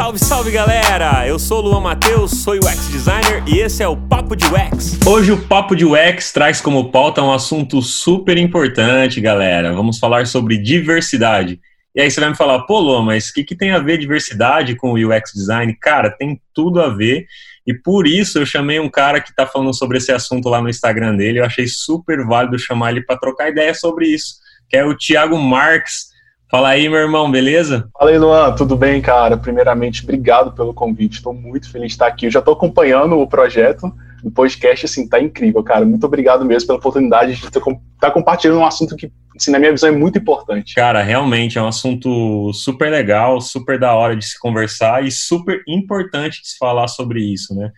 Salve, salve galera! Eu sou o Luan Matheus, sou UX designer e esse é o Papo de UX. Hoje o Papo de UX traz como pauta um assunto super importante, galera. Vamos falar sobre diversidade. E aí você vai me falar, pô, Luan, mas o que, que tem a ver diversidade com o UX design? Cara, tem tudo a ver. E por isso eu chamei um cara que está falando sobre esse assunto lá no Instagram dele. Eu achei super válido chamar ele para trocar ideia sobre isso, que é o Thiago Marques. Fala aí, meu irmão, beleza? Fala aí, Luan, tudo bem, cara? Primeiramente, obrigado pelo convite, estou muito feliz de estar aqui. Eu já estou acompanhando o projeto, o podcast, assim, tá incrível, cara. Muito obrigado mesmo pela oportunidade de estar tá compartilhando um assunto que, assim, na minha visão, é muito importante. Cara, realmente é um assunto super legal, super da hora de se conversar e super importante de se falar sobre isso, né?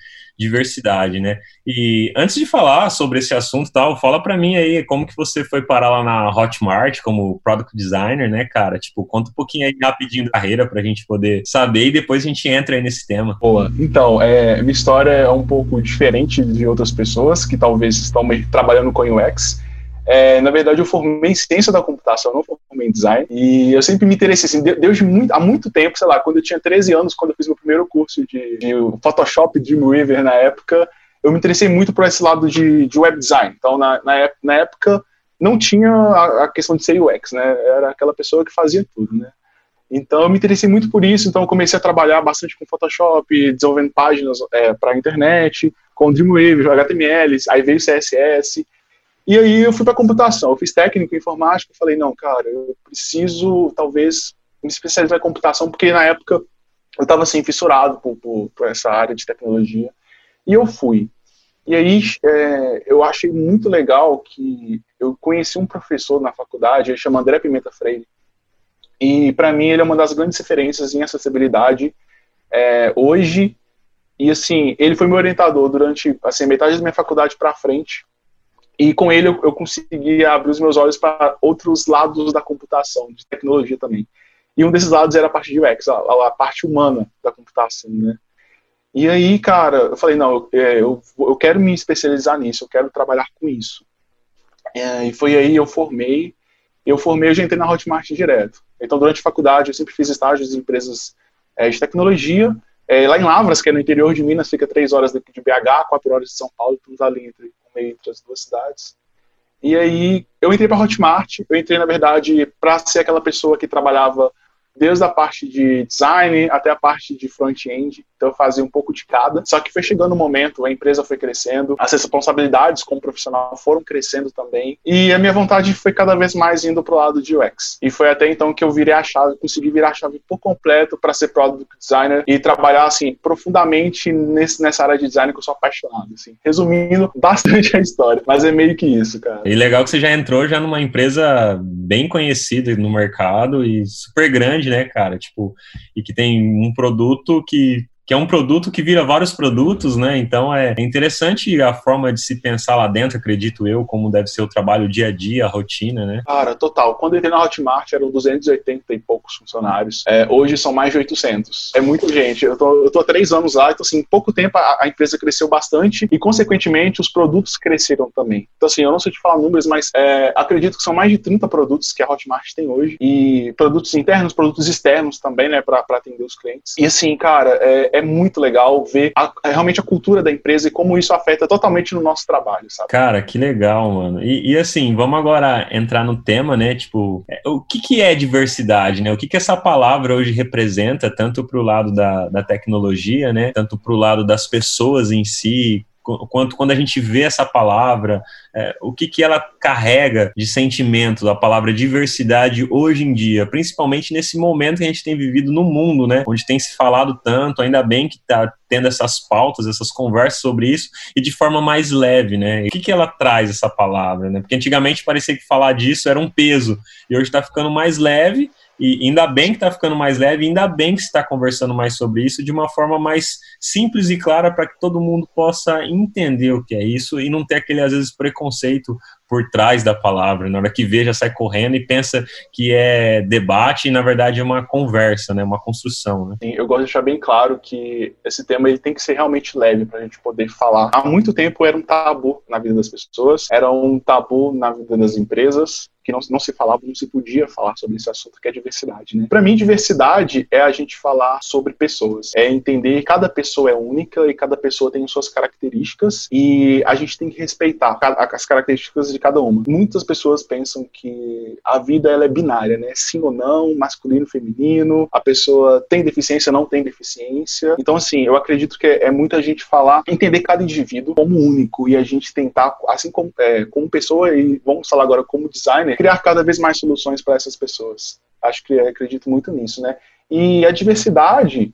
Diversidade, né? E antes de falar sobre esse assunto tal, fala para mim aí como que você foi parar lá na Hotmart como product designer, né, cara? Tipo, conta um pouquinho aí rapidinho da carreira pra gente poder saber e depois a gente entra aí nesse tema. Boa. Então, é, minha história é um pouco diferente de outras pessoas que talvez estão trabalhando com UX. É, na verdade, eu formei em ciência da computação, não formei em design. E eu sempre me interessei, assim, desde muito, há muito tempo, sei lá, quando eu tinha 13 anos, quando eu fiz meu primeiro curso de, de Photoshop Dreamweaver na época, eu me interessei muito por esse lado de, de web design. Então, na, na, na época, não tinha a, a, questão de ser UX, né? Era aquela pessoa que fazia tudo, né? Então, eu me interessei muito por isso. Então, eu comecei a trabalhar bastante com Photoshop, desenvolvendo páginas é, para a internet, com Dreamweaver, HTML, aí veio CSS. E aí eu fui para computação, eu fiz técnico em informática, falei, não, cara, eu preciso talvez me especializar em computação, porque na época eu estava assim, fissurado por, por, por, essa área de tecnologia, e eu fui. E aí é, eu achei muito legal que eu conheci um professor na faculdade, ele chama André Pimenta Freire, e para mim ele é uma das grandes referências em acessibilidade é, hoje, e assim, ele foi meu orientador durante assim, metade da minha faculdade para frente, e com ele eu, eu consegui abrir os meus olhos para outros lados da computação, de tecnologia também. E um desses lados era a parte de UX, a, a parte humana da computação, né? E aí, cara, eu falei, não, eu, é, eu, eu quero me especializar nisso, eu quero trabalhar com isso. É, e foi aí eu formei, eu formei, eu já entrei na Hotmart direto. Então, durante a faculdade, eu sempre fiz estágios em empresas é, de tecnologia, é, lá em Lavras, que é no interior de Minas, fica três horas daqui de BH, quatro horas de São Paulo, estamos ali entre meio entre as duas cidades. E aí eu entrei para Hotmart, eu entrei na verdade para ser aquela pessoa que trabalhava desde a parte de design até a parte de front-end. Então eu fazia um pouco de cada. Só que foi chegando o um momento, a empresa foi crescendo, as responsabilidades como profissional foram crescendo também. E a minha vontade foi cada vez mais indo pro lado de UX. E foi até então que eu virei a chave, consegui virar a chave por completo para ser product designer e trabalhar assim profundamente nesse, nessa área de design que eu sou apaixonado. Assim. Resumindo bastante a história, mas é meio que isso, cara. E legal que você já entrou já numa empresa bem conhecida no mercado e super grande, né, cara? Tipo, e que tem um produto que que é um produto que vira vários produtos, né? Então é interessante a forma de se pensar lá dentro, acredito eu, como deve ser o trabalho dia a dia, a rotina, né? Cara, total. Quando eu entrei na Hotmart eram 280 e poucos funcionários. É, hoje são mais de 800. É muita gente. Eu tô, eu tô há três anos lá, então assim, em pouco tempo a, a, empresa cresceu bastante e, consequentemente, os produtos cresceram também. Então assim, eu não sei te falar números, mas é, acredito que são mais de 30 produtos que a Hotmart tem hoje e produtos internos, produtos externos também, né, para atender os clientes. E assim, cara, é, é muito legal ver a, realmente a cultura da empresa e como isso afeta totalmente no nosso trabalho, sabe? Cara, que legal, mano. E, e assim, vamos agora entrar no tema, né? Tipo, é, o que, que é diversidade, né? O que, que essa palavra hoje representa, tanto para o lado da, da tecnologia, né? Tanto para o lado das pessoas em si, quanto quando a gente vê essa palavra, é, o que, que ela carrega de sentimento, a palavra diversidade hoje em dia, principalmente nesse momento que a gente tem vivido no mundo, né? Onde tem se falado tanto, ainda bem que está tendo essas pautas, essas conversas sobre isso, e de forma mais leve, né? o que, que ela traz essa palavra, né? Porque antigamente parecia que falar disso era um peso, e hoje está ficando mais leve e ainda bem que está ficando mais leve, ainda bem que está conversando mais sobre isso de uma forma mais simples e clara para que todo mundo possa entender o que é isso e não ter aquele, às vezes, preconceito por trás da palavra. Na hora que vê, já sai correndo e pensa que é debate e, na verdade, é uma conversa, né? Uma construção. Né? Sim, eu gosto de deixar bem claro que esse tema ele tem que ser realmente leve para a gente poder falar. Há muito tempo era um tabu na vida das pessoas, era um tabu na vida das empresas, que não, não se falava, não se podia falar sobre esse assunto, que é diversidade, né? Para mim, diversidade é a gente falar sobre pessoas, é entender que cada pessoa é única e cada pessoa tem suas características e a gente tem que respeitar as características de cada uma. Muitas pessoas pensam que a vida ela é binária, né? Sim ou não, masculino, feminino, a pessoa tem deficiência, não tem deficiência. Então, assim, eu acredito que é, muita gente falar, entender cada indivíduo como único e a gente tentar, assim como, é, como pessoa e vamos falar agora como designer, criar cada vez mais soluções para essas pessoas. Acho que acredito muito nisso, né? E a diversidade,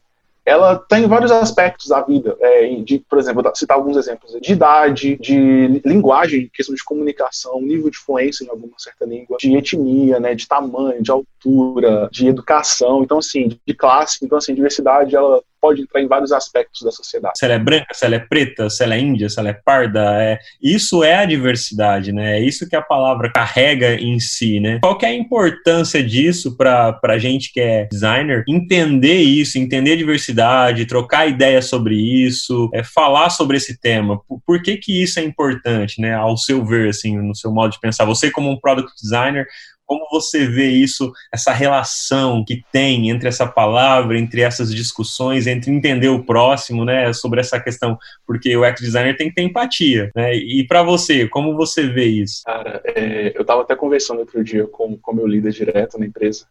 ela tem vários aspectos da vida, é, de, por exemplo, vou citar alguns exemplos, de idade, de linguagem, questão de comunicação, nível de fluência em alguma certa língua, de etnia, né, de tamanho, de altura, de educação, então assim, de classe, então assim, diversidade, ela pode entrar em vários aspectos da sociedade. Se ela é branca, se ela é preta, se ela é índia, se ela é parda, é... isso é a diversidade, né? É isso que a palavra carrega em si, né? Qual que é a importância disso para a gente que é designer entender isso, entender a diversidade, trocar ideias sobre isso, é, falar sobre esse tema? Por, por que que isso é importante, né? Ao seu ver, assim, no seu modo de pensar, você como um product designer, como você vê isso, essa relação que tem entre essa palavra, entre essas discussões, entre entender o próximo, né, sobre essa questão, porque o ex designer tem que ter empatia, né? E para você, como você vê isso? Cara, é, eu estava até conversando outro dia com o meu líder direto na empresa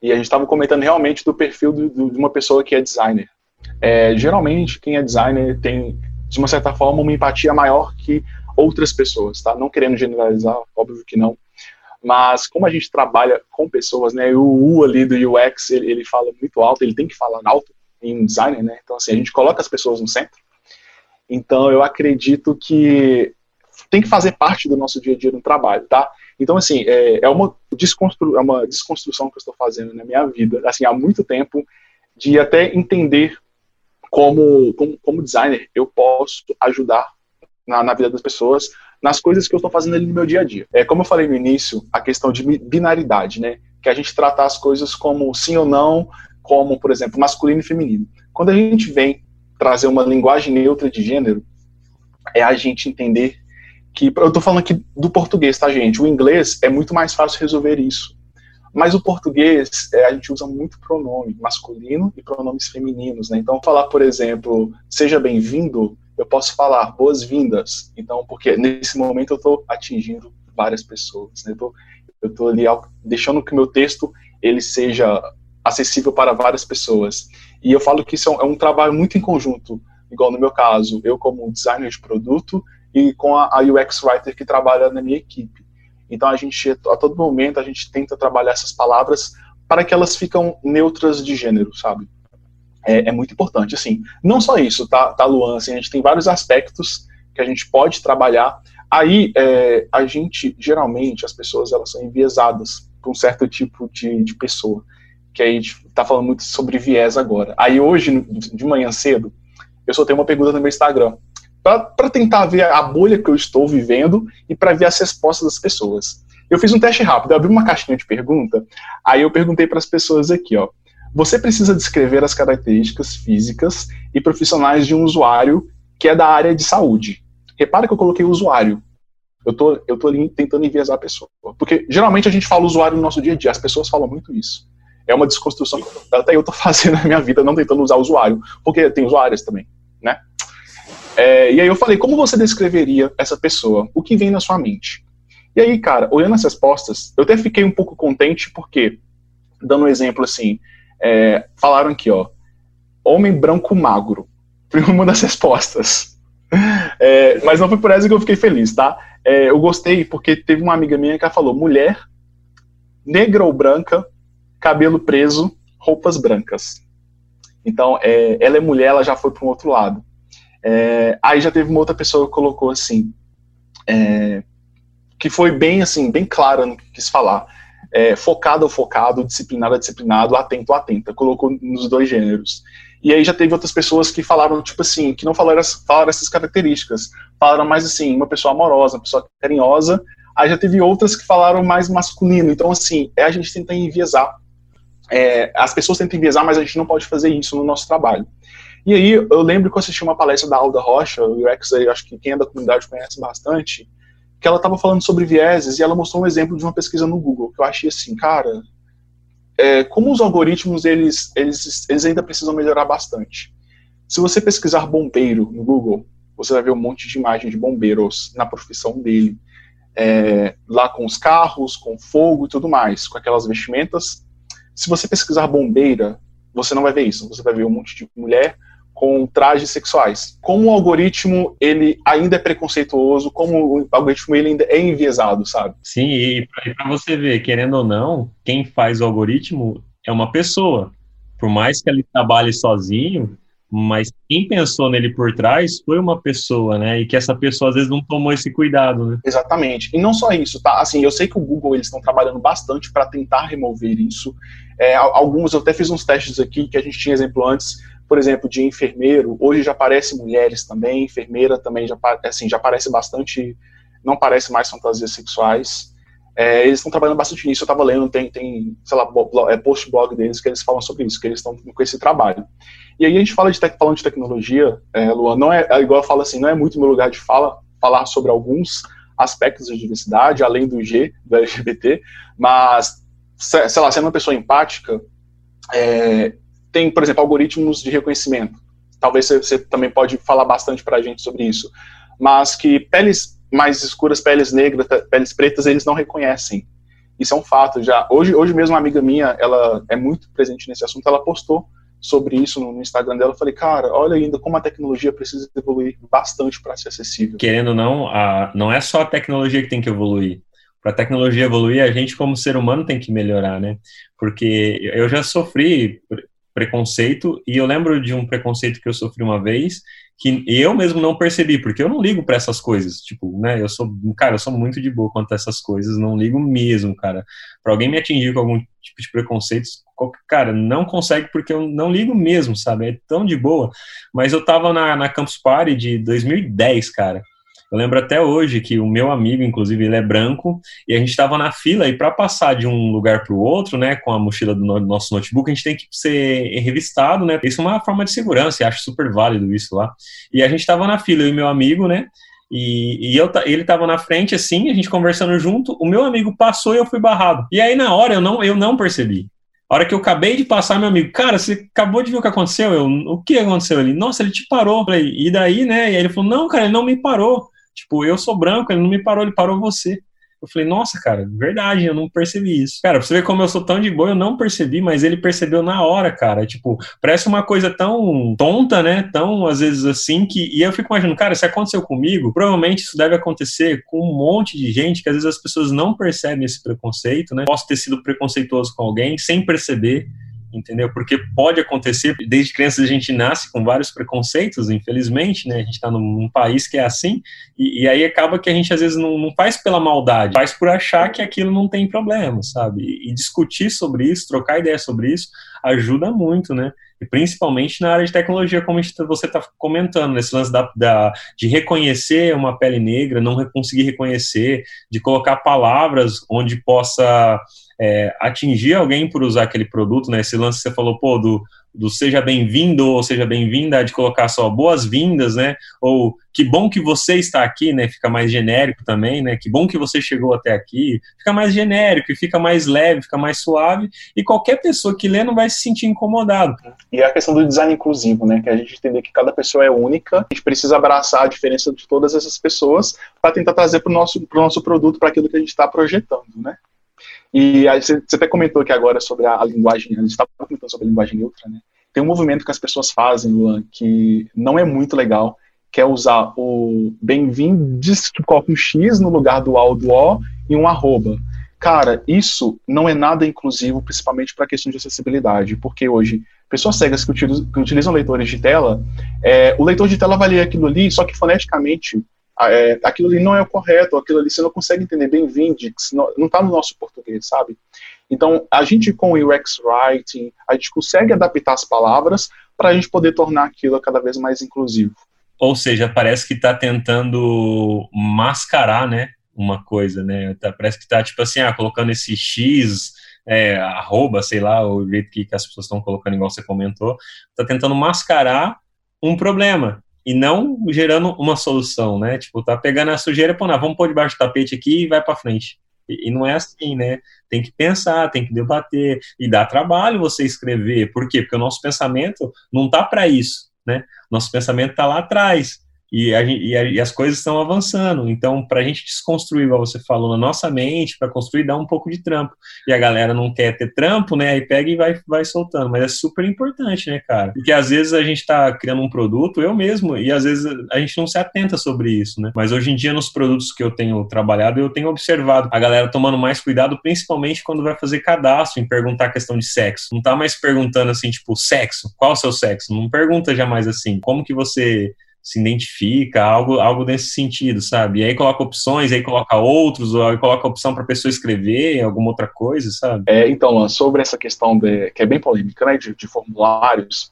e a gente estava comentando realmente do perfil do, do, de uma pessoa que é designer. É, geralmente, quem é designer tem, de uma certa forma, uma empatia maior que outras pessoas, tá? Não querendo generalizar, óbvio que não, mas como a gente trabalha com pessoas, né, o U ali do UX, ele, ele fala muito alto, ele tem que falar alto em design, né, então assim, a gente coloca as pessoas no centro, então eu acredito que tem que fazer parte do nosso dia a dia no trabalho, tá? Então, assim, é, é, uma, desconstru, é uma desconstrução que eu estou fazendo na minha vida, assim, há muito tempo, de até entender como, como, como designer eu posso ajudar na, na vida das pessoas nas coisas que eu estou fazendo ali no meu dia a dia. É, como eu falei no início, a questão de binaridade, né? Que a gente tratar as coisas como sim ou não, como, por exemplo, masculino e feminino. Quando a gente vem trazer uma linguagem neutra de gênero, é a gente entender que, eu estou falando aqui do português, tá, gente? O inglês é muito mais fácil resolver isso. Mas o português, é, a gente usa muito pronome masculino e pronomes femininos, né? Então, falar, por exemplo, seja bem-vindo, eu posso falar boas-vindas. Então, porque nesse momento eu estou atingindo várias pessoas, né? Eu estou ali deixando que o meu texto ele seja acessível para várias pessoas. E eu falo que isso é um, é trabalho muito em conjunto, igual no meu caso, eu como designer de produto e com a UX writer que trabalha na minha equipe. Então a gente a todo momento a gente tenta trabalhar essas palavras para que elas ficam neutras de gênero, sabe? É, é, muito importante. Assim, não só isso, tá, tá Luan? Assim, a gente tem vários aspectos que a gente pode trabalhar. Aí, é, a gente, geralmente, as pessoas, elas são enviesadas por um certo tipo de, de pessoa. Que aí a gente tá falando muito sobre viés agora. Aí, hoje, de manhã cedo, eu tenho uma pergunta no meu Instagram. para tentar ver a bolha que eu estou vivendo e para ver as respostas das pessoas. Eu fiz um teste rápido, eu abri uma caixinha de pergunta, aí eu perguntei para as pessoas aqui, ó, você precisa descrever as características físicas e profissionais de um usuário que é da área de saúde. Repara que eu coloquei usuário. Eu tô, eu tô tentando enviesar a pessoa. Porque geralmente a gente fala usuário no nosso dia a dia, as pessoas falam muito isso. É uma desconstrução que até eu tô fazendo na minha vida, não tentando usar usuário, porque tem usuários também, né? É, e aí eu falei, como você descreveria essa pessoa? O que vem na sua mente? E aí, cara, olhando as respostas, eu até fiquei um pouco contente, porque, dando um exemplo assim, é, falaram aqui, ó, homem branco magro. Foi uma das respostas. É, mas não foi por essa que eu fiquei feliz, tá? É, eu gostei porque teve uma amiga minha que ela falou mulher, negra ou branca, cabelo preso, roupas brancas. Então, é, ela é mulher, ela já foi para um outro lado. É, aí já teve uma outra pessoa que colocou assim, é, que foi bem assim, bem clara no que quis falar é, focado ou focado, disciplinado a disciplinado, atento a atenta, colocou nos dois gêneros. E aí já teve outras pessoas que falaram, tipo assim, que não falaram, falaram essas características, falaram mais assim, uma pessoa amorosa, uma pessoa carinhosa, Aí já teve outras que falaram mais masculino. Então, assim, é a gente tenta enviesar. É, as pessoas tentam enviesar, mas a gente não pode fazer isso no nosso trabalho. E aí, eu lembro que eu assisti uma palestra da Alda Rocha, o UX, acho que quem é da comunidade conhece bastante, que ela estava falando sobre vieses e ela mostrou um exemplo de uma pesquisa no Google, que eu achei assim, cara, é, como os algoritmos, eles, eles, eles ainda precisam melhorar bastante. Se você pesquisar bombeiro no Google, você vai ver um monte de imagem de bombeiros na profissão dele é, lá com os carros, com fogo e tudo mais, com aquelas vestimentas. Se você pesquisar bombeira, você não vai ver isso. Você vai ver um monte de mulher com trajes sexuais. Como o algoritmo ele ainda é preconceituoso, como o algoritmo ele ainda é enviesado, sabe? Sim, e para você ver, querendo ou não, quem faz o algoritmo é uma pessoa. Por mais que ele trabalhe sozinho, mas quem pensou nele por trás foi uma pessoa, né? E que essa pessoa às vezes não tomou esse cuidado, né? Exatamente. E não só isso, tá? Assim, eu sei que o Google eles estão trabalhando bastante para tentar remover isso. É, alguns eu até fiz uns testes aqui que a gente tinha exemplo antes, por exemplo, de enfermeiro. Hoje já aparece mulheres também, enfermeira também já assim já aparece bastante, não parece mais fantasias sexuais. É, eles estão trabalhando bastante nisso. Eu estava lendo, tem, tem, sei lá, é, post blog deles que eles falam sobre isso, que eles estão com esse trabalho. E aí a gente fala de falando de tecnologia, é, Luan, não é, é, igual eu falo assim, não é muito meu lugar de fala falar sobre alguns aspectos da diversidade, além do G, do LGBT, mas, sei lá, sendo uma pessoa empática, é, tem, por exemplo, algoritmos de reconhecimento. Talvez você, você também pode falar bastante para a gente sobre isso. Mas que peles mais escuras, peles negras, peles pretas, eles não reconhecem. Isso é um fato. Já hoje, hoje mesmo uma amiga minha, ela é muito presente nesse assunto. Ela postou sobre isso no, Instagram dela, eu falei, cara, olha ainda como a tecnologia precisa evoluir bastante para ser acessível. Querendo ou não, a, não é só a tecnologia que tem que evoluir. Para a tecnologia evoluir, a gente como ser humano tem que melhorar, né? Porque eu já sofri preconceito e eu lembro de um preconceito que eu sofri uma vez que eu mesmo não percebi, porque eu não ligo para essas coisas, tipo, né, eu sou, cara, eu sou muito de boa quanto a essas coisas, não ligo mesmo, cara. Para alguém me atingir com algum tipo de preconceitos, cara, não consegue porque eu não ligo mesmo, sabe? É tão de boa. Mas eu tava na, na Campus Party de 2010, cara. Eu lembro até hoje que o meu amigo, inclusive, ele é branco, e a gente estava na fila, e para passar de um lugar para o outro, né, com a mochila do nosso notebook, a gente tem que ser revistado, né? Isso é uma forma de segurança, e acho super válido isso lá. E a gente estava na fila, eu e meu amigo, né? E, e eu, ele estava na frente, assim, a gente conversando junto, o meu amigo passou e eu fui barrado. E aí, na hora, eu não, eu não percebi. A hora que eu acabei de passar, meu amigo, cara, você acabou de ver o que aconteceu? Eu, o que aconteceu? Ele, nossa, ele te parou. Falei, e daí, né? E aí ele falou, não, cara, ele não me parou. Tipo, eu sou branco, ele não me parou, ele parou você. Eu falei, nossa, cara, verdade, eu não percebi isso. Cara, pra você ver como eu sou tão de boa, eu não percebi, mas ele percebeu na hora, cara. Tipo, parece uma coisa tão tonta, né? Tão, às vezes, assim, que. E eu fico imaginando, cara, se aconteceu comigo, provavelmente isso deve acontecer com um monte de gente que às vezes as pessoas não percebem esse preconceito, né? Posso ter sido preconceituoso com alguém sem perceber entendeu? Porque pode acontecer, desde criança a gente nasce com vários preconceitos, infelizmente, né? A gente está num, num, país que é assim, e, e, aí acaba que a gente às vezes não, não, faz pela maldade, faz por achar que aquilo não tem problema, sabe? E, e discutir sobre isso, trocar ideia sobre isso, ajuda muito, né? E principalmente na área de tecnologia, como tá, você está comentando, nesse lance da, da, de reconhecer uma pele negra, não conseguir reconhecer, de colocar palavras onde possa é, atingir alguém por usar aquele produto, né? Esse lance que você falou, pô, do, do seja bem-vindo ou seja bem-vinda, de colocar só boas-vindas, né? Ou que bom que você está aqui, né? Fica mais genérico também, né? Que bom que você chegou até aqui. Fica mais genérico, fica mais leve, fica mais suave. E qualquer pessoa que lê não vai se sentir incomodado. E a questão do design inclusivo, né? Que a gente entender que cada pessoa é única. A gente precisa abraçar a diferença de todas essas pessoas para tentar trazer para o nosso, pro nosso produto, para aquilo que a gente está projetando, né? E aí, você, até comentou aqui agora sobre a, a linguagem, a gente estava comentando sobre a linguagem neutra, né? Tem um movimento que as pessoas fazem, Luan, que não é muito legal, que é usar o bem-vindes, que coloca um X no lugar do A ou do O e um arroba. Cara, isso não é nada inclusivo, principalmente para questão de acessibilidade, porque hoje, pessoas cegas que utilizam, que utilizam leitores de tela, é, o leitor de tela vai ler aquilo ali, só que foneticamente é, aquilo ali não é o correto, aquilo ali você não consegue entender bem Vindix, não está no nosso português, sabe? Então, a gente com o UX Writing, a gente consegue adaptar as palavras para a gente poder tornar aquilo cada vez mais inclusivo. Ou seja, parece que está tentando mascarar, né, uma coisa, né? Tá, parece que tá tipo assim, ah, colocando esse X, é, arroba, sei lá, o jeito que, que as pessoas estão colocando, igual você comentou, tá tentando mascarar um problema e não gerando uma solução, né? Tipo, tá pegando a sujeira, pô, não, vamos pôr debaixo do tapete aqui e vai para frente. E, e, não é assim, né? Tem que pensar, tem que debater e dá trabalho você escrever. Por quê? Porque o nosso pensamento não tá para isso, né? Nosso pensamento tá lá atrás e, a, e, a, e, as coisas estão avançando. Então, para a gente desconstruir, igual você falou, na nossa mente, para construir, dá um pouco de trampo. E a galera não quer ter trampo, né? Aí pega e vai, vai soltando. Mas é super importante, né, cara? Porque às vezes a gente está criando um produto, eu mesmo, e às vezes a gente não se atenta sobre isso, né? Mas hoje em dia, nos produtos que eu tenho trabalhado, eu tenho observado a galera tomando mais cuidado, principalmente quando vai fazer cadastro, em perguntar a questão de sexo. Não tá mais perguntando assim, tipo, sexo, qual o seu sexo? Não pergunta jamais assim, como que você se identifica, algo, algo nesse sentido, sabe? E aí coloca opções, aí coloca outros, ou aí coloca opção para a pessoa escrever alguma outra coisa, sabe? É, então, sobre essa questão de, que é bem polêmica, né, de, de formulários,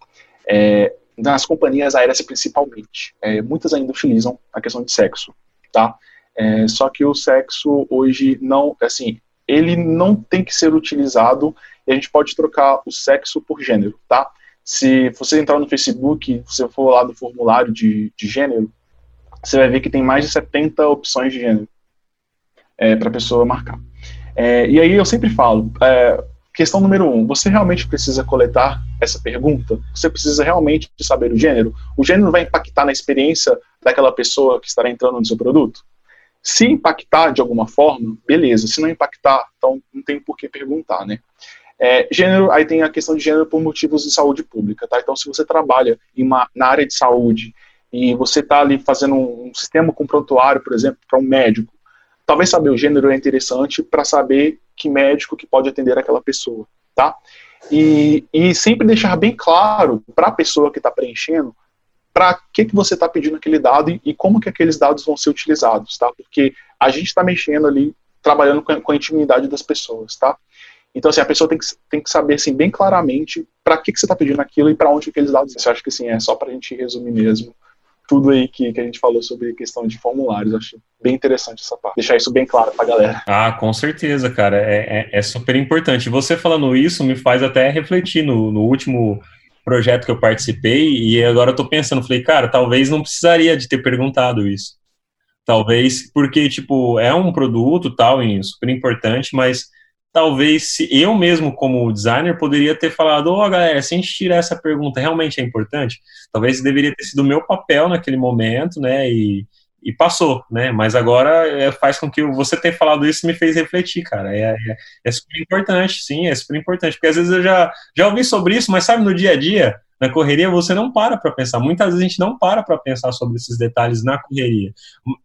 é, nas companhias aéreas principalmente, é, muitas ainda utilizam a questão de sexo, tá? É, só que o sexo hoje não, assim, ele não tem que ser utilizado e a gente pode trocar o sexo por gênero, tá? Se você entrar no Facebook, se for lá do formulário de, de gênero, você vai ver que tem mais de 70 opções de gênero é, para a pessoa marcar. É, e aí eu sempre falo, é, questão número um, você realmente precisa coletar essa pergunta? Você precisa realmente saber o gênero? O gênero vai impactar na experiência daquela pessoa que estará entrando no seu produto? Se impactar de alguma forma, beleza. Se não impactar, então não tem por que perguntar, né? É, gênero, aí tem a questão de gênero por motivos de saúde pública, tá? Então, se você trabalha uma, na área de saúde e você está ali fazendo um, um, sistema com prontuário, por exemplo, para um médico, talvez saber o gênero é interessante para saber que médico que pode atender aquela pessoa, tá? E, e sempre deixar bem claro para a pessoa que está preenchendo para que, que você está pedindo aquele dado e, e, como que aqueles dados vão ser utilizados, tá? Porque a gente está mexendo ali, trabalhando com a, com a intimidade das pessoas, tá? Então, assim, a pessoa tem que, tem que saber, assim, bem claramente para que, que você está pedindo aquilo e para onde aqueles dados. Você acha que, assim, é só para a gente resumir mesmo tudo aí que, que a gente falou sobre questão de formulários. Acho bem interessante essa parte. Deixar isso bem claro para a galera. Ah, com certeza, cara. É, é, é, super importante. Você falando isso me faz até refletir no, no último projeto que eu participei e agora eu tô pensando, falei, cara, talvez não precisaria de ter perguntado isso. Talvez porque, tipo, é um produto tal, e super importante, mas talvez se eu mesmo como designer poderia ter falado, ó oh, galera, se a gente tirar essa pergunta, realmente é importante? Talvez deveria ter sido o meu papel naquele momento, né, e, e passou, né, mas agora é, faz com que você ter falado isso me fez refletir, cara, é, é, é super importante, sim, é super importante, porque às vezes eu já, já ouvi sobre isso, mas sabe, no dia a dia, na correria você não para para pensar. Muitas vezes a gente não para para pensar sobre esses detalhes na correria.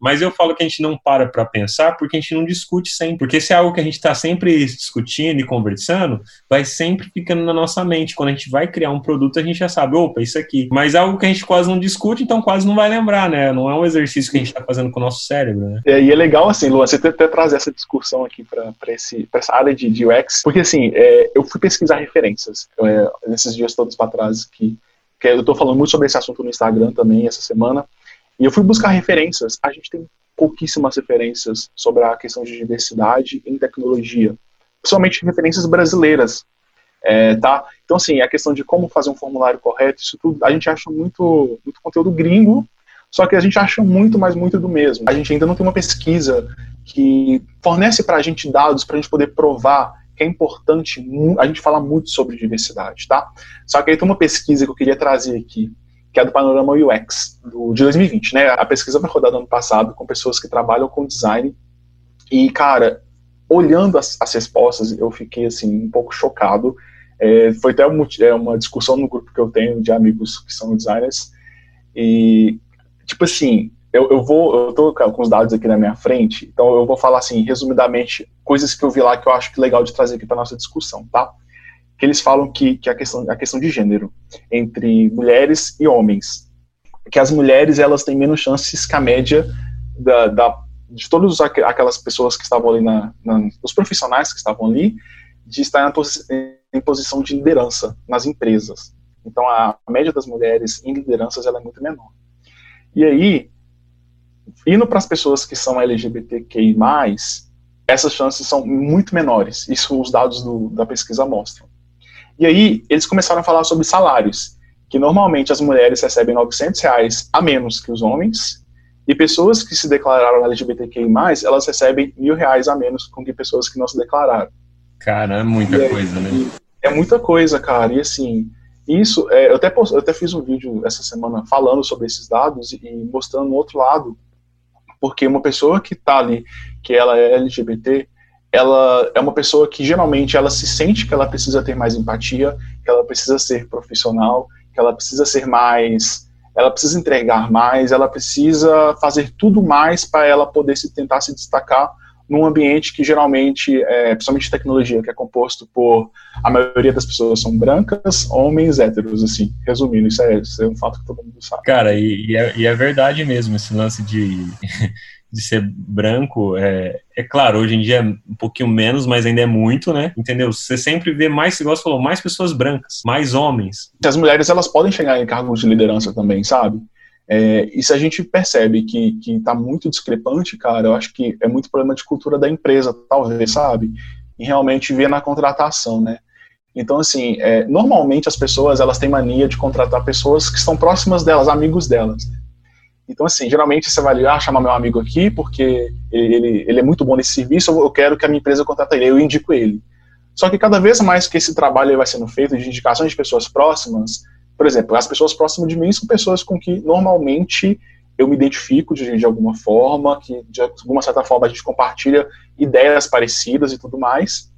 Mas eu falo que a gente não para para pensar porque a gente não discute sempre. Porque se é algo que a gente está sempre discutindo e conversando, vai sempre ficando na nossa mente. Quando a gente vai criar um produto, a gente já sabe, opa, isso aqui. Mas é algo que a gente quase não discute, então quase não vai lembrar, né? Não é um exercício que a gente está fazendo com o nosso cérebro, né? É, e é legal, assim, Luan, você até trazer essa discussão aqui para essa área de, de UX, porque, assim, é, eu fui pesquisar referências é, nesses dias todos para trás que que eu estou falando muito sobre esse assunto no Instagram também essa semana, e eu fui buscar referências. A gente tem pouquíssimas referências sobre a questão de diversidade em tecnologia, principalmente referências brasileiras, é, tá? Então, assim, a questão de como fazer um formulário correto, isso tudo, a gente acha muito, muito conteúdo gringo, só que a gente acha muito, mas muito do mesmo. A gente ainda não tem uma pesquisa que fornece para a gente dados para a gente poder provar que é importante a gente falar muito sobre diversidade, tá? Só que aí tem uma pesquisa que eu queria trazer aqui, que é do Panorama UX, do, de 2020, né? A pesquisa foi rodada ano passado com pessoas que trabalham com design e, cara, olhando as, as respostas, eu fiquei, assim, um pouco chocado. É, foi até uma, é, uma discussão no grupo que eu tenho de amigos que são designers e, tipo assim, eu, eu vou, eu tô com os dados aqui na minha frente, então eu vou falar assim, resumidamente, coisas que eu vi lá que eu acho que legal de trazer aqui para nossa discussão, tá? Que eles falam que, que a, questão, a questão de gênero entre mulheres e homens, que as mulheres elas têm menos chances que a média da, da de todas aquelas pessoas que estavam ali, na, na, os profissionais que estavam ali, de estar posi em posição de liderança nas empresas. Então a média das mulheres em lideranças ela é muito menor. E aí indo para as pessoas que são LGBTQI+, essas chances são muito menores. Isso os dados do, da pesquisa mostram. E aí, eles começaram a falar sobre salários, que normalmente as mulheres recebem 900 reais a menos que os homens, e pessoas que se declararam LGBTQI+, elas recebem mil reais a menos com que pessoas que não se declararam. Cara, é muita aí, coisa, né? É muita coisa, cara. E assim, isso, é, eu, até post, eu até fiz um vídeo essa semana falando sobre esses dados e mostrando o outro lado, porque uma pessoa que está ali, que ela é LGBT, ela é uma pessoa que geralmente ela se sente que ela precisa ter mais empatia, que ela precisa ser profissional, que ela precisa ser mais, ela precisa entregar mais, ela precisa fazer tudo mais para ela poder se tentar se destacar num ambiente que geralmente, é, principalmente tecnologia, que é composto por a maioria das pessoas são brancas, homens héteros, assim, resumindo, isso é, isso é um fato que todo mundo sabe. Cara, e, e, é, e é verdade mesmo esse lance de de ser branco, é, é claro, hoje em dia é um pouquinho menos, mas ainda é muito, né? Entendeu? Você sempre vê mais, igual você falou, mais pessoas brancas, mais homens. As mulheres, elas podem chegar em cargos de liderança também, sabe? É, e se a gente percebe que, que tá muito discrepante, cara, eu acho que é muito problema de cultura da empresa, talvez, sabe? E realmente ver na contratação, né? Então, assim, é, normalmente as pessoas, elas têm mania de contratar pessoas que estão próximas delas, amigos delas? Então, assim, geralmente você vai ligar, chamar meu amigo aqui, porque ele, ele é muito bom nesse serviço, eu quero que a minha empresa contrate ele, eu indico ele. Só que cada vez mais que esse trabalho vai sendo feito de indicações de pessoas próximas, por exemplo, as pessoas próximas de mim são pessoas com que normalmente eu me identifico de, de alguma forma, que de alguma certa forma a gente compartilha ideias parecidas e tudo mais.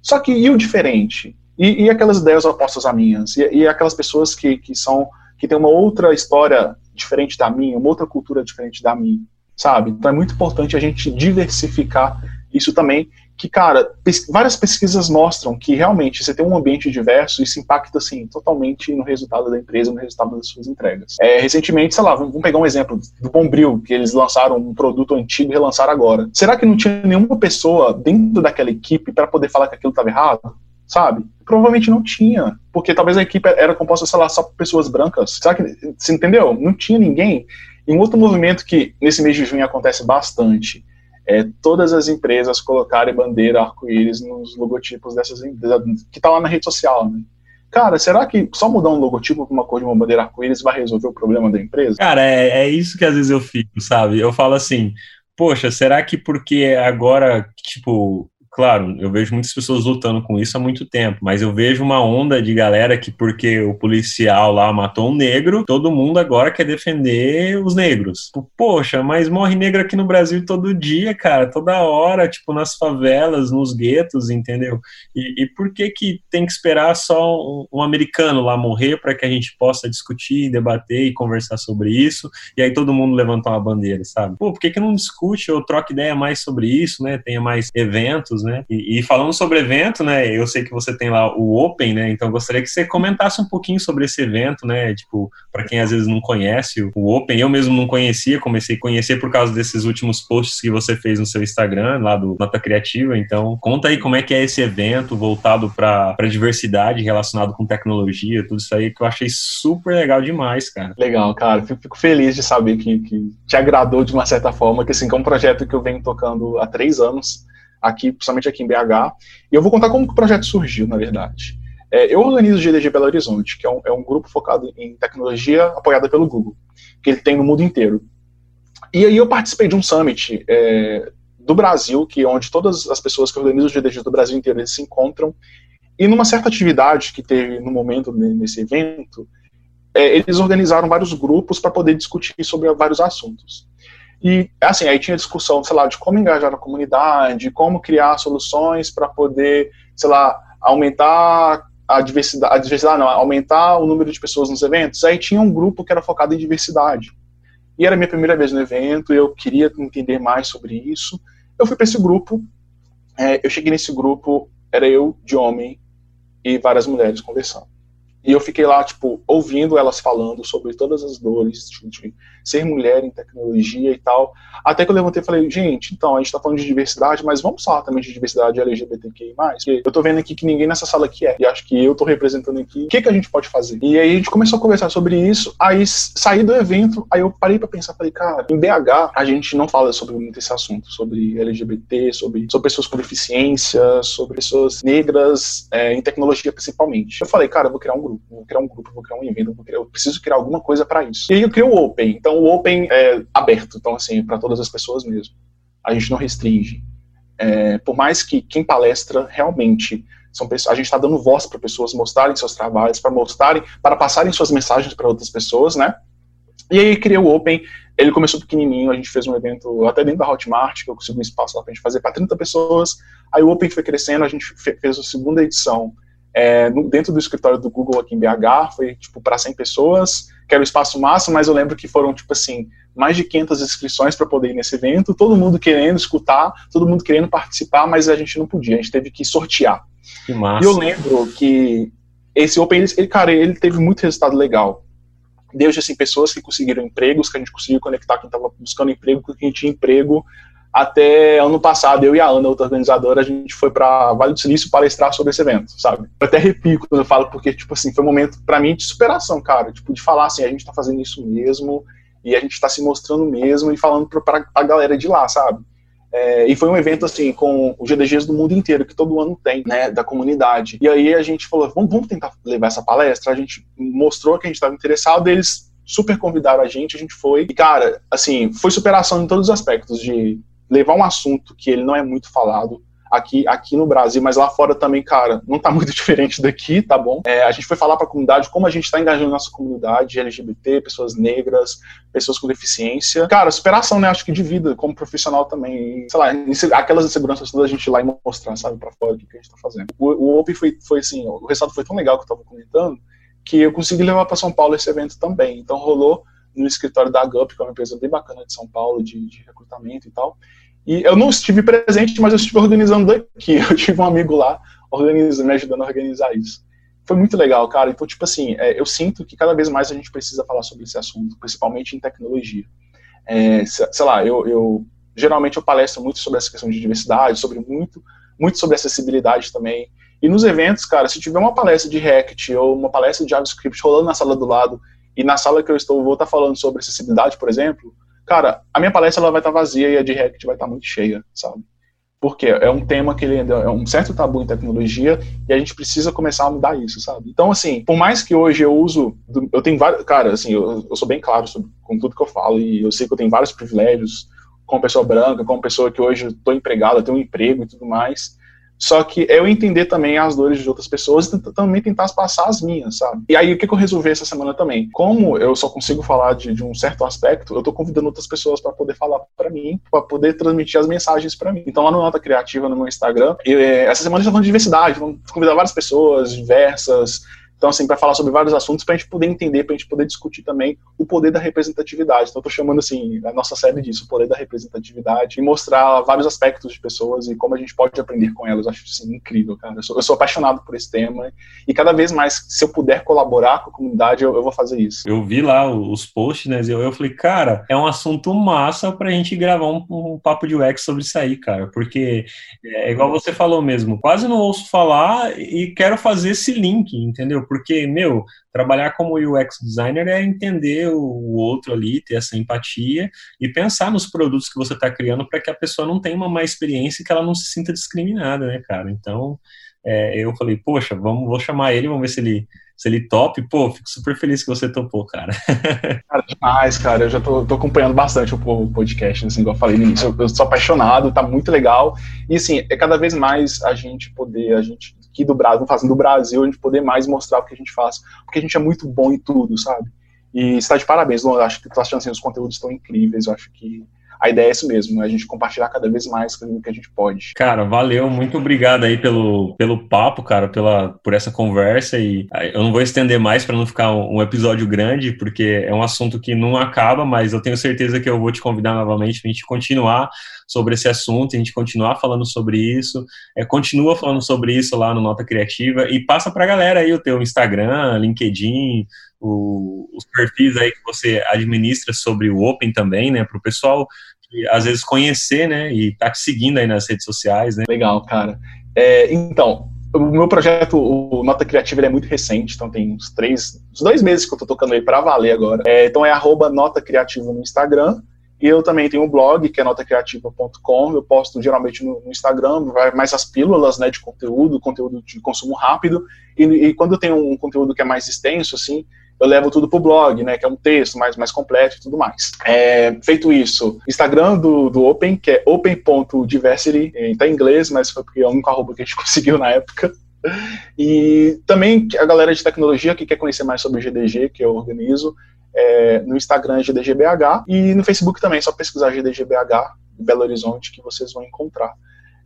Só que e o diferente? E, e aquelas ideias opostas a minhas? E, e aquelas pessoas que, que são que têm uma outra história diferente da minha, uma outra cultura diferente da minha, sabe? Então é muito importante a gente diversificar isso também, que, cara, pes várias pesquisas mostram que realmente você tem um ambiente diverso, isso impacta, assim, totalmente no resultado da empresa, no resultado das suas entregas. É, recentemente, sei lá, vamos pegar um exemplo do Bombril, que eles lançaram um produto antigo e relançaram agora. Será que não tinha nenhuma pessoa dentro daquela equipe para poder falar que aquilo estava errado? sabe? Provavelmente não tinha, porque talvez a equipe era composta, sei lá, só por pessoas brancas. Será que, você entendeu? Não tinha ninguém. E um outro movimento que nesse mês de junho acontece bastante é todas as empresas colocarem bandeira arco-íris nos logotipos dessas empresas, que tá lá na rede social, né? Cara, será que só mudar um logotipo com uma cor de uma bandeira arco-íris vai resolver o problema da empresa? Cara, é, é isso que às vezes eu fico, sabe? Eu falo assim, poxa, será que porque agora, tipo, claro, eu vejo muitas pessoas lutando com isso há muito tempo, mas eu vejo uma onda de galera que, porque o policial lá matou um negro, todo mundo agora quer defender os negros. Tipo, poxa, mas morre negro aqui no Brasil todo dia, cara, toda hora, tipo, nas favelas, nos guetos, entendeu? E, e por que que tem que esperar só um, um americano lá morrer para que a gente possa discutir, debater e conversar sobre isso, e aí todo mundo levantar uma bandeira, sabe? Pô, por que que não discute ou troca ideia mais sobre isso, né? Tenha mais eventos, né? E, e, falando sobre evento, né? Eu sei que você tem lá o Open, né? Então gostaria que você comentasse um pouquinho sobre esse evento, né? Tipo, para quem às vezes não conhece o Open, eu mesmo não conhecia, comecei a conhecer por causa desses últimos posts que você fez no seu Instagram, lá do Nota Criativa. Então, conta aí como é que é esse evento voltado para diversidade, relacionado com tecnologia, tudo isso aí que eu achei super legal demais, cara. Legal, cara. Fico, fico feliz de saber que, que te agradou de uma certa forma, que assim, que é um projeto que eu venho tocando há três anos aqui, principalmente aqui em BH. E eu vou contar como que o projeto surgiu, na verdade. É, eu organizo o GDG Belo Horizonte, que é um, é um grupo focado em tecnologia apoiada pelo Google, que ele tem no mundo inteiro. E aí eu participei de um summit é, do Brasil, que é onde todas as pessoas que organizam o GDG do Brasil inteiro se encontram. E numa certa atividade que teve no momento nesse evento, é, eles organizaram vários grupos para poder discutir sobre vários assuntos. E, assim, aí tinha discussão, sei lá, de como engajar a comunidade, como criar soluções para poder, sei lá, aumentar a diversidade, a diversidade não, aumentar o número de pessoas nos eventos. Aí tinha um grupo que era focado em diversidade. E era a minha primeira vez no evento, eu queria entender mais sobre isso. Eu fui para esse grupo, é, eu cheguei nesse grupo, era eu de homem e várias mulheres conversando. E eu fiquei lá, tipo, ouvindo elas falando sobre todas as dores de, de ser mulher em tecnologia e tal. Até que eu levantei e falei, gente, então, a gente tá falando de diversidade, mas vamos falar também de diversidade LGBTQI+. Porque eu tô vendo aqui que ninguém nessa sala aqui é. E acho que eu tô representando aqui. O que, que a gente pode fazer? E aí a gente começou a conversar sobre isso. Aí saí do evento, aí eu parei para pensar, falei, cara, em BH a gente não fala sobre muito esse assunto, sobre LGBT, sobre, sobre pessoas com deficiência, sobre pessoas negras, é, em tecnologia principalmente. Eu falei, cara, eu vou criar um grupo, vou criar um grupo, vou criar um evento, criar, eu preciso criar alguma coisa para isso. E aí eu criei o Open. Então o Open é aberto, então assim, para todas as pessoas mesmo. A gente não restringe. É, por mais que quem palestra realmente são pessoas, a gente está dando voz para pessoas mostrarem seus trabalhos, para mostrarem, para passarem suas mensagens para outras pessoas, né? E aí criei o Open, ele começou pequenininho, a gente fez um evento até dentro da Hotmart, que eu consegui um espaço lá para a gente fazer para 30 pessoas. Aí o Open foi crescendo, a gente fez a segunda edição é, dentro do escritório do Google aqui em BH, foi tipo para 100 pessoas, que era o espaço máximo, mas eu lembro que foram tipo assim, mais de 500 inscrições para poder ir nesse evento, todo mundo querendo escutar, todo mundo querendo participar, mas a gente não podia, a gente teve que sortear. Que massa. E eu lembro que esse Open, ele, cara, ele teve muito resultado legal. Desde assim, pessoas que conseguiram empregos, que a gente conseguiu conectar quem estava buscando emprego com quem tinha emprego, até ano passado, eu e a Ana, outra organizadora, a gente foi para Vale do Silício palestrar sobre esse evento, sabe? Eu até arrepio quando eu falo, porque, tipo assim, foi um momento, para mim, de superação, cara. Tipo, de falar assim, a gente tá fazendo isso mesmo, e a gente tá se mostrando mesmo, e falando pra, pra galera de lá, sabe? É, e foi um evento, assim, com os GDGs do mundo inteiro, que todo ano tem, né, da comunidade. E aí a gente falou, vamos, vamos tentar levar essa palestra? A gente mostrou que a gente estava interessado, eles super convidaram a gente, a gente foi. E, cara, assim, foi superação em todos os aspectos, de levar um assunto que ele não é muito falado aqui, aqui no Brasil, mas lá fora também, cara, não tá muito diferente daqui, tá bom? É, a gente foi falar para a comunidade como a gente está engajando nossa comunidade LGBT, pessoas negras, pessoas com deficiência. Cara, superação, né? Acho que de vida, como profissional também. sei lá, aquelas inseguranças todas a gente ir lá e mostrar, sabe, para fora o que a gente tá fazendo. O, o Open foi, foi assim, o resultado foi tão legal que eu tava comentando, que eu consegui levar para São Paulo esse evento também. Então rolou no escritório da GUP, que é uma empresa bem bacana de São Paulo, de, de recrutamento e tal. E eu não estive presente, mas eu estive organizando daqui. Eu tive um amigo lá organizando, me ajudando a organizar isso. Foi muito legal, cara. Então, tipo assim, é, eu sinto que cada vez mais a gente precisa falar sobre esse assunto, principalmente em tecnologia. É, sei lá, eu, eu geralmente eu palestro muito sobre essa questão de diversidade, sobre muito, muito sobre acessibilidade também. E nos eventos, cara, se tiver uma palestra de React ou uma palestra de JavaScript rolando na sala do lado, e na sala que eu estou vou estar falando sobre acessibilidade, por exemplo, cara, a minha palestra ela vai estar vazia e a de React vai estar muito cheia, sabe? Porque é um tema que ele ainda é um certo tabu em tecnologia e a gente precisa começar a mudar isso, sabe? Então, assim, por mais que hoje eu uso, eu tenho vários, cara, assim, eu, eu sou bem claro sobre, com tudo que eu falo e eu sei que eu tenho vários privilégios como pessoa branca, como pessoa que hoje estou empregada, tenho um emprego e tudo mais. Só que é eu entender também as dores de outras pessoas e também tentar passar as minhas, sabe? E aí, o que, eu resolvi essa semana também? Como eu só consigo falar de, de um certo aspecto, eu tô convidando outras pessoas para poder falar para mim, para poder transmitir as mensagens para mim. Então, lá no Nota Criativa, no meu Instagram, eu, é, essa semana eu estou falando de diversidade, vamos convidar várias pessoas diversas, então, assim, para falar sobre vários assuntos, para a gente poder entender, para a gente poder discutir também o poder da representatividade. Então, eu estou chamando, assim, a nossa série disso, o poder da representatividade, e mostrar vários aspectos de pessoas e como a gente pode aprender com elas. Eu acho, assim, incrível, cara. Eu sou, eu sou, apaixonado por esse tema e cada vez mais, se eu puder colaborar com a comunidade, eu, eu vou fazer isso. Eu vi lá os posts, né, e eu, eu falei, cara, é um assunto massa para a gente gravar um, um, papo de UX sobre isso aí, cara, porque é igual você falou mesmo, quase não ouço falar e quero fazer esse link, entendeu? Porque, meu, trabalhar como UX designer é entender o outro ali, ter essa empatia e pensar nos produtos que você está criando para que a pessoa não tenha uma má experiência e que ela não se sinta discriminada, né, cara? Então, é, eu falei, poxa, vamos, vou chamar ele, vamos ver se ele se ele top, pô, fico super feliz que você topou, cara. cara, demais, cara. Eu já tô, tô acompanhando bastante o podcast, assim, igual eu falei no início. Eu, eu sou apaixonado, tá muito legal. E assim, é cada vez mais a gente poder, a gente aqui do Brasil, fazendo do Brasil, a gente poder mais mostrar o que a gente faz, porque a gente é muito bom em tudo, sabe? E está de parabéns, eu acho que tu achando assim, os conteúdos estão incríveis, eu acho que a ideia é isso mesmo, a gente compartilhar cada vez mais o que a gente pode. Cara, valeu, muito obrigado aí pelo, pelo papo, cara, pela, por essa conversa e eu não vou estender mais para não ficar um, um, episódio grande, porque é um assunto que não acaba, mas eu tenho certeza que eu vou te convidar novamente para a gente continuar sobre esse assunto, a gente continuar falando sobre isso, é, continua falando sobre isso lá no Nota Criativa e passa para a galera aí o teu Instagram, LinkedIn, o, os perfis aí que você administra sobre o Open também, né, para o pessoal que, às vezes conhecer, né, e tá te seguindo aí nas redes sociais, né. Legal, cara. É, então, o meu projeto, o Nota Criativa, é muito recente, então tem uns três, uns dois meses que eu tô tocando ele para valer agora. É, então é arroba Nota Criativa no Instagram, e eu também tenho um blog, que é notacriativa.com, eu posto geralmente no, Instagram, mais as pílulas, né, de conteúdo, conteúdo de consumo rápido, e, e quando eu tenho um conteúdo que é mais extenso, assim, eu levo tudo pro blog, né, que é um texto mais, mais completo e tudo mais. É, feito isso, Instagram do, do Open, que é open.diversity, está em inglês, mas foi porque é o único arroba que a gente conseguiu na época. E também a galera de tecnologia que quer conhecer mais sobre o GDG, que eu organizo, é, no Instagram GDGBH e no Facebook também, é só pesquisar GDGBH Belo Horizonte que vocês vão encontrar.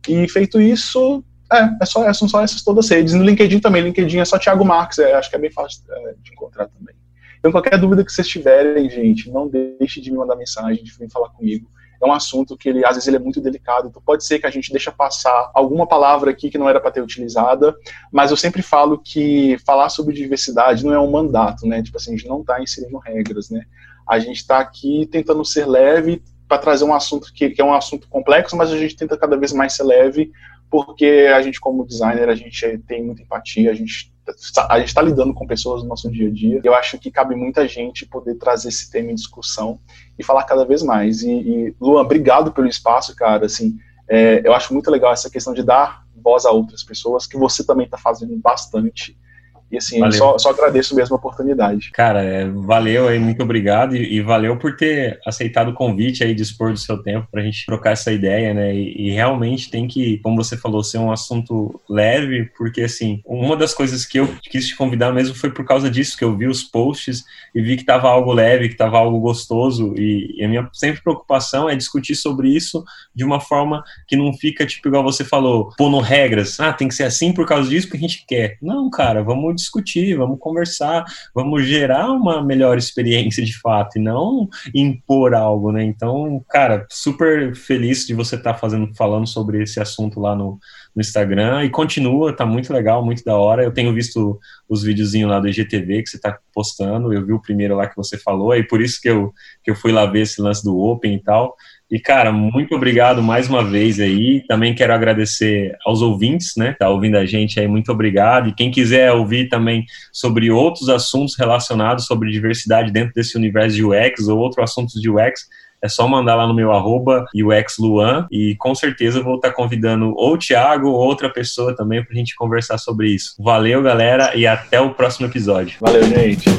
E feito isso, é, é só, são só essas todas as redes. No LinkedIn também, LinkedIn é só Thiago Marques, é, acho que é bem fácil é, de encontrar também. Então, qualquer dúvida que vocês tiverem, gente, não deixe de me mandar mensagem, de vir falar comigo. É um assunto que, ele, às vezes, ele é muito delicado. Então, pode ser que a gente deixe passar alguma palavra aqui que não era para ter utilizada, mas eu sempre falo que falar sobre diversidade não é um mandato, né? Tipo assim, a gente não está inserindo regras, né? A gente está aqui tentando ser leve para trazer um assunto que, que é um assunto complexo, mas a gente tenta cada vez mais ser leve porque a gente, como designer, a gente tem muita empatia, a gente a gente está lidando com pessoas no nosso dia a dia. Eu acho que cabe muita gente poder trazer esse tema em discussão e falar cada vez mais. E, e Luan, obrigado pelo espaço, cara. Assim, é, eu acho muito legal essa questão de dar voz a outras pessoas, que você também está fazendo bastante. E assim, só, só, agradeço mesmo a oportunidade. Cara, é, valeu aí, muito obrigado. E, e, valeu por ter aceitado o convite aí, dispor do seu tempo para a gente trocar essa ideia, né? E, e, realmente tem que, como você falou, ser um assunto leve, porque assim, uma das coisas que eu quis te convidar mesmo foi por causa disso, que eu vi os posts e vi que tava algo leve, que tava algo gostoso. E, e a minha sempre preocupação é discutir sobre isso de uma forma que não fica, tipo, igual você falou, pondo regras. Ah, tem que ser assim por causa disso que a gente quer. Não, cara, vamos discutir, vamos conversar, vamos gerar uma melhor experiência de fato e não impor algo, né? Então, cara, super feliz de você estar tá fazendo, falando sobre esse assunto lá no, no Instagram e continua, tá muito legal, muito da hora. Eu tenho visto os videozinhos lá do IGTV que você tá postando, eu vi o primeiro lá que você falou, e por isso que eu, que eu fui lá ver esse lance do Open e tal. E, cara, muito obrigado mais uma vez aí. Também quero agradecer aos ouvintes, né? Tá ouvindo a gente aí, muito obrigado. E quem quiser ouvir também sobre outros assuntos relacionados sobre diversidade dentro desse universo de UX ou outros assuntos de UX, é só mandar lá no meu arroba UXLuan e com certeza vou estar convidando ou o Thiago ou outra pessoa também para a gente conversar sobre isso. Valeu, galera, e até o próximo episódio. Valeu, gente.